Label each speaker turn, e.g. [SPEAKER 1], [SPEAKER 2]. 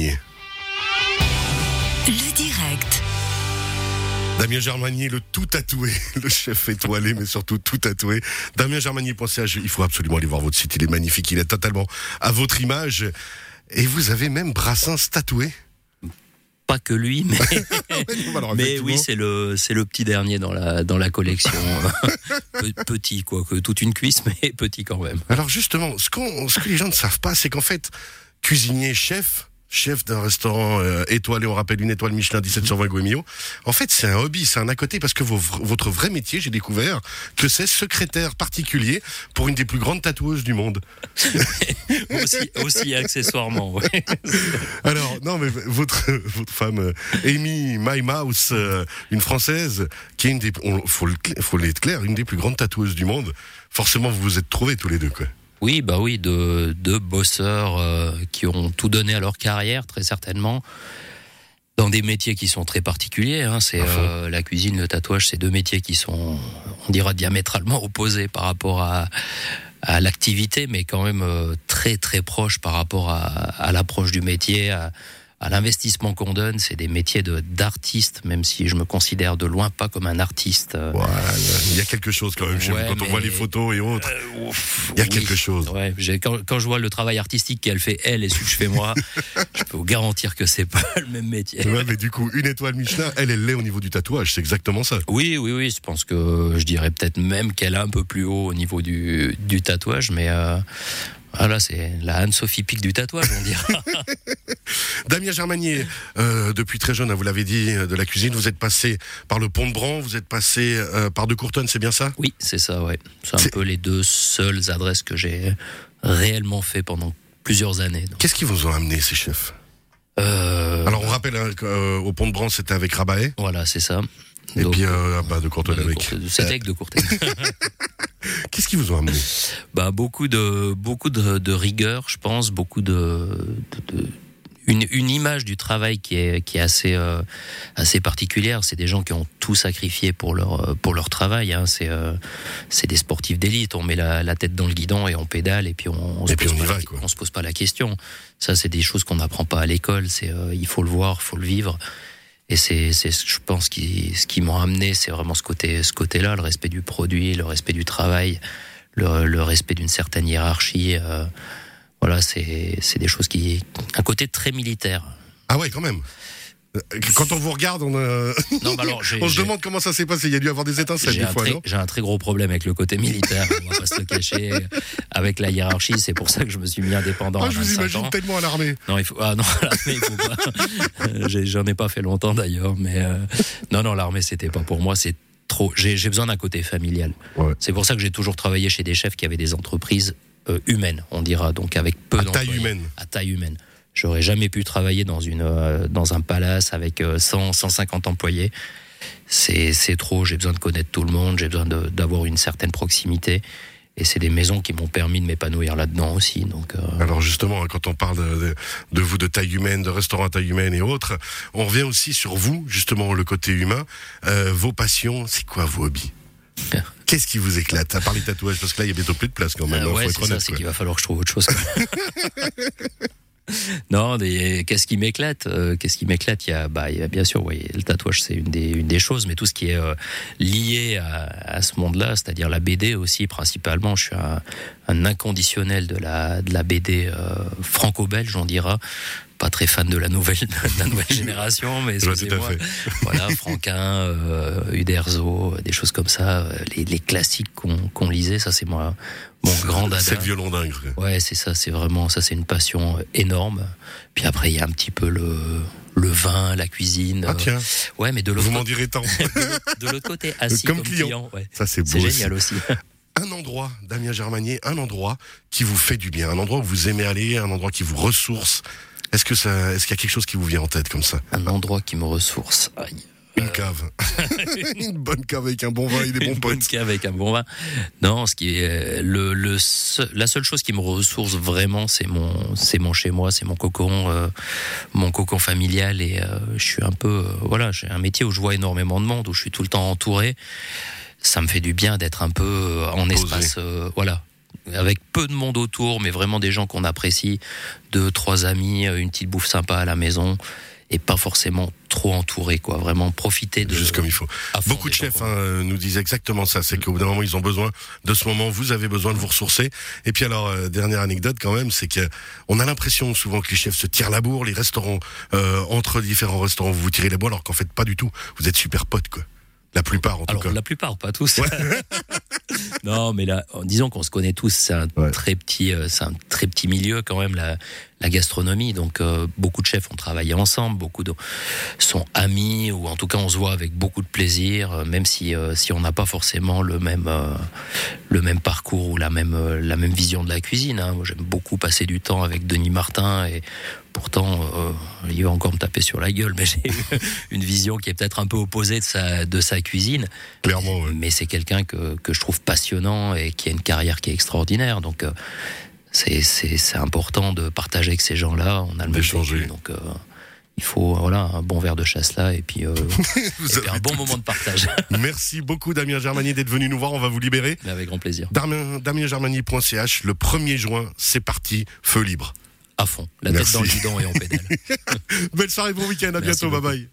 [SPEAKER 1] Germanier.
[SPEAKER 2] Le direct.
[SPEAKER 1] Damien Germanier, le tout tatoué, le chef étoilé, mais surtout tout tatoué. Damien Germanier.ch, il faut absolument aller voir votre site, il est magnifique, il est totalement à votre image. Et vous avez même Brassens tatoué
[SPEAKER 3] pas que lui, mais,
[SPEAKER 1] Alors,
[SPEAKER 3] mais oui, c'est le c'est le petit dernier dans la dans la collection. Pe- petit quoi, que toute une cuisse, mais petit quand même.
[SPEAKER 1] Alors justement, ce, qu'on- ce que les gens ne savent pas, c'est qu'en fait, cuisinier, chef, chef d'un restaurant euh, étoilé, on rappelle une étoile Michelin 17 sur 20 Guémillo, en fait c'est un hobby, c'est un à côté parce que vos votre vrai métier, j'ai découvert que c'est secrétaire particulier pour une des plus grandes tatoueuses du monde.
[SPEAKER 3] Aussi aussi accessoirement. ouais.
[SPEAKER 1] Alors non mais votre votre femme euh, Amy My Mouse, euh, une française qui est une des, on, faut le faut l'être clair, une des plus grandes tatoueuses du monde. Forcément vous vous êtes trouvés tous les deux quoi.
[SPEAKER 3] Oui, bah oui, de deux bosseurs euh, qui ont tout donné à leur carrière, très certainement, dans des métiers qui sont très particuliers. Hein. C'est euh, la cuisine, le tatouage, c'est deux métiers qui sont, on dira, diamétralement opposés par rapport à, à l'activité, mais quand même euh, très très proches par rapport à, à l'approche du métier, à, à l'investissement qu'on donne. C'est des métiers de d'artistes, même si je me considère de loin pas comme un artiste. euh,
[SPEAKER 1] Voilà, il y a quelque chose quand même chez
[SPEAKER 3] Ouais,
[SPEAKER 1] vous quand on voit les photos et autres.
[SPEAKER 3] euh, ouf,
[SPEAKER 1] Il y a
[SPEAKER 3] oui.
[SPEAKER 1] quelque chose.
[SPEAKER 3] Ouais, quand, quand je vois le travail artistique qu'elle fait elle et celui que je fais moi, je peux vous garantir que c'est pas le même métier.
[SPEAKER 1] Ouais, mais du coup, une étoile Michelin, elle, elle l'est au niveau du tatouage, c'est exactement ça.
[SPEAKER 3] Oui, oui, oui. Je pense que je dirais peut-être même qu'elle est un peu plus haut au niveau du, du tatouage, mais euh, voilà, c'est la Anne-Sophie Pic du tatouage, on dira.
[SPEAKER 1] Damien Germanier, euh, depuis très jeune, hein, vous l'avez dit, euh, de la cuisine, vous êtes passé par le Pont de Bran, vous êtes passé euh, par De Courtonne, c'est bien ça?
[SPEAKER 3] Oui, c'est ça, ouais. C'est un peu les deux seules adresses que j'ai réellement fait pendant plusieurs années.
[SPEAKER 1] Qu'est-ce qui vous ont amené ces chefs?
[SPEAKER 3] Euh,
[SPEAKER 1] Alors on rappelle hein, qu'au Pont de Bran, c'était avec Rabaet,
[SPEAKER 3] voilà, c'est ça.
[SPEAKER 1] Et
[SPEAKER 3] Donc,
[SPEAKER 1] puis euh, ah bah, De Courtonne
[SPEAKER 3] euh,
[SPEAKER 1] avec.
[SPEAKER 3] De Courtenay.
[SPEAKER 1] Qu'est-ce qui vous ont amené?
[SPEAKER 3] Bah beaucoup de beaucoup de, de rigueur, je pense, beaucoup de, de- de- une, une image du travail qui est qui est assez euh, assez particulière. C'est des gens qui ont tout sacrifié pour leur euh, pour leur travail. Hein. C'est euh, c'est des sportifs d'élite. On met la, la tête dans le guidon et on pédale et puis on, on se
[SPEAKER 1] Et puis
[SPEAKER 3] pose
[SPEAKER 1] on y
[SPEAKER 3] pas
[SPEAKER 1] va,
[SPEAKER 3] la, on se pose pas la question. Ça c'est des choses qu'on n'apprend pas à l'école. C'est il faut le voir, faut le vivre. Et c'est, je pense, qui, ce qui m'a amené, c'est vraiment ce côté, ce côté-là, le respect du produit, le respect du travail, le, respect d'une certaine hiérarchie. euh, voilà, c'est, c'est des choses qui, un côté très militaire.
[SPEAKER 1] Ah ouais, quand même. Euh, Quand on vous regarde, on, euh,
[SPEAKER 3] Non, bah alors,
[SPEAKER 1] on se demande comment ça s'est passé. Il y a dû avoir des étincelles
[SPEAKER 3] j'ai
[SPEAKER 1] des
[SPEAKER 3] un,
[SPEAKER 1] fois,
[SPEAKER 3] j'ai un très gros problème avec le côté militaire, on va pas se le cacher, avec la hiérarchie. C'est pour ça que je me suis mis indépendant
[SPEAKER 1] Ah,
[SPEAKER 3] à
[SPEAKER 1] je vous
[SPEAKER 3] 25
[SPEAKER 1] imagine
[SPEAKER 3] ans.
[SPEAKER 1] tellement à l'armée.
[SPEAKER 3] Non, il faut. Ah non, l'armée, il faut pas. Euh, J'en ai pas fait longtemps d'ailleurs, mais euh, non, non, l'armée, c'était pas pour moi. C'est trop. J'ai besoin d'un côté familial.
[SPEAKER 1] Ouais.
[SPEAKER 3] C'est pour ça que j'ai toujours travaillé chez des chefs qui avaient des entreprises euh, humaines, on dira, donc avec peu
[SPEAKER 1] À taille humaine.
[SPEAKER 3] À taille humaine. J'aurais jamais pu travailler dans une euh, dans un palace avec euh, 100 150 employés. C'est c'est trop. J'ai besoin de connaître tout le monde. J'ai besoin d'avoir une certaine proximité. Et c'est des maisons qui m'ont permis de m'épanouir là-dedans aussi. Donc euh,
[SPEAKER 1] Alors justement, quand on parle de, de- de vous de taille humaine, de restaurant à taille humaine et autres, on revient aussi sur vous, justement, le côté humain. Euh, vos passions, c'est quoi vos hobbies? Qu'est-ce qui vous éclate À part les tatouages, parce que là, il y a bientôt plus de place quand même.
[SPEAKER 3] Euh,
[SPEAKER 1] hein,
[SPEAKER 3] ouais, c'est ça, c'est qu'il va falloir que je trouve autre chose. non, des- qu'est-ce qui m'éclate Euh, Qu'est-ce qui m'éclate? Bah, il y a bien sûr, oui, le tatouage, c'est une des, choses, mais tout ce qui est euh, lié à, ce monde-là, c'est-à-dire la BD aussi, principalement. Je suis un, inconditionnel de la, de la BD euh, franco-belge, on dira. Pas très fan de la nouvelle, de la nouvelle génération, mais excusez-moi. Voilà, Franquin, euh, Uderzo, des choses comme ça, euh, les, les classiques qu'on qu'on lisait, ça c'est moi, mon grand dada.
[SPEAKER 1] C'est le violon dingue.
[SPEAKER 3] Ouais, c'est ça, c'est vraiment, ça c'est une passion euh, énorme. Puis après, il y a un petit peu le, le vin, la cuisine.
[SPEAKER 1] Ah
[SPEAKER 3] euh,
[SPEAKER 1] tiens,
[SPEAKER 3] ouais, mais de l'autre
[SPEAKER 1] vous m'en direz tant.
[SPEAKER 3] de l'autre côté, assis
[SPEAKER 1] Comme
[SPEAKER 3] comme,
[SPEAKER 1] client.
[SPEAKER 3] client. ouais.
[SPEAKER 1] Ça, c'est beau
[SPEAKER 3] C'est
[SPEAKER 1] aussi.
[SPEAKER 3] génial aussi.
[SPEAKER 1] Un endroit, Damien Germanier, un endroit qui vous fait du bien, un endroit où vous aimez aller, un endroit qui vous ressource. Est-ce que ça, est-ce qu'il y a quelque chose qui vous vient en tête comme ça?
[SPEAKER 3] Un endroit qui me ressource. Aïe.
[SPEAKER 1] Une cave, une bonne cave avec un bon vin et des bons
[SPEAKER 3] Une bonne
[SPEAKER 1] potes.
[SPEAKER 3] cave avec un bon vin. Non, ce qui est le, le seul- la seule chose qui me ressource vraiment, c'est mon c'est mon chez moi, c'est mon cocon, euh, mon cocon familial et euh, je suis un peu euh, voilà, j'ai un métier où je vois énormément de monde, où je suis tout le temps entouré. Ça me fait du bien d'être un peu euh, en
[SPEAKER 1] Posé.
[SPEAKER 3] espace euh, voilà avec peu de monde autour, mais vraiment des gens qu'on apprécie, deux, trois amis, une petite bouffe sympa à la maison et pas forcément trop entouré, quoi. Vraiment profiter de.
[SPEAKER 1] Juste comme il faut. Beaucoup de chefs hein, nous disent exactement ça. C'est qu'au bout d'un moment, ils ont besoin de ce moment. Vous avez besoin de vous ressourcer. Et puis alors, euh, dernière anecdote quand même, c'est que on a l'impression souvent que les chefs se tirent la bourre, les restaurants euh, entre différents restaurants, vous vous tirez la bourre, alors qu'en fait pas du tout. Vous êtes super potes, quoi. La plupart, en
[SPEAKER 3] tout
[SPEAKER 1] cas.
[SPEAKER 3] La plupart, pas tous. non, mais là, disons qu'on se connaît tous. C'est un très petit, euh, c'est un très petit milieu quand même la, la gastronomie. Donc euh, beaucoup de chefs ont travaillé ensemble, beaucoup de sont amis ou en tout cas on se voit avec beaucoup de plaisir, euh, même si si on n'a pas forcément le même le même parcours ou la même la même vision de la cuisine. Hein. Moi, j'aime beaucoup passer du temps avec Denis Martin et Pourtant, il va encore me taper sur la gueule, mais j'ai une vision qui est peut-être un peu opposée de sa, de sa cuisine.
[SPEAKER 1] Clairement.
[SPEAKER 3] Mais c'est quelqu'un que, que je trouve passionnant et qui a une carrière qui est extraordinaire. Donc, euh, c'est important de partager avec ces gens-là. On a le même donc euh, il faut voilà un bon verre de chasse là et puis, euh, un bon moment de partage.
[SPEAKER 1] Merci beaucoup Damien Germanier d'être venu nous voir. On va vous libérer.
[SPEAKER 3] avec grand plaisir.
[SPEAKER 1] Damien, DamienGermanier.ch. Le 1er juin, c'est parti, feu libre
[SPEAKER 3] à fond, la tête dans le guidon et on pédale.
[SPEAKER 1] Belle soirée, bon week-end, à bientôt, bye bye.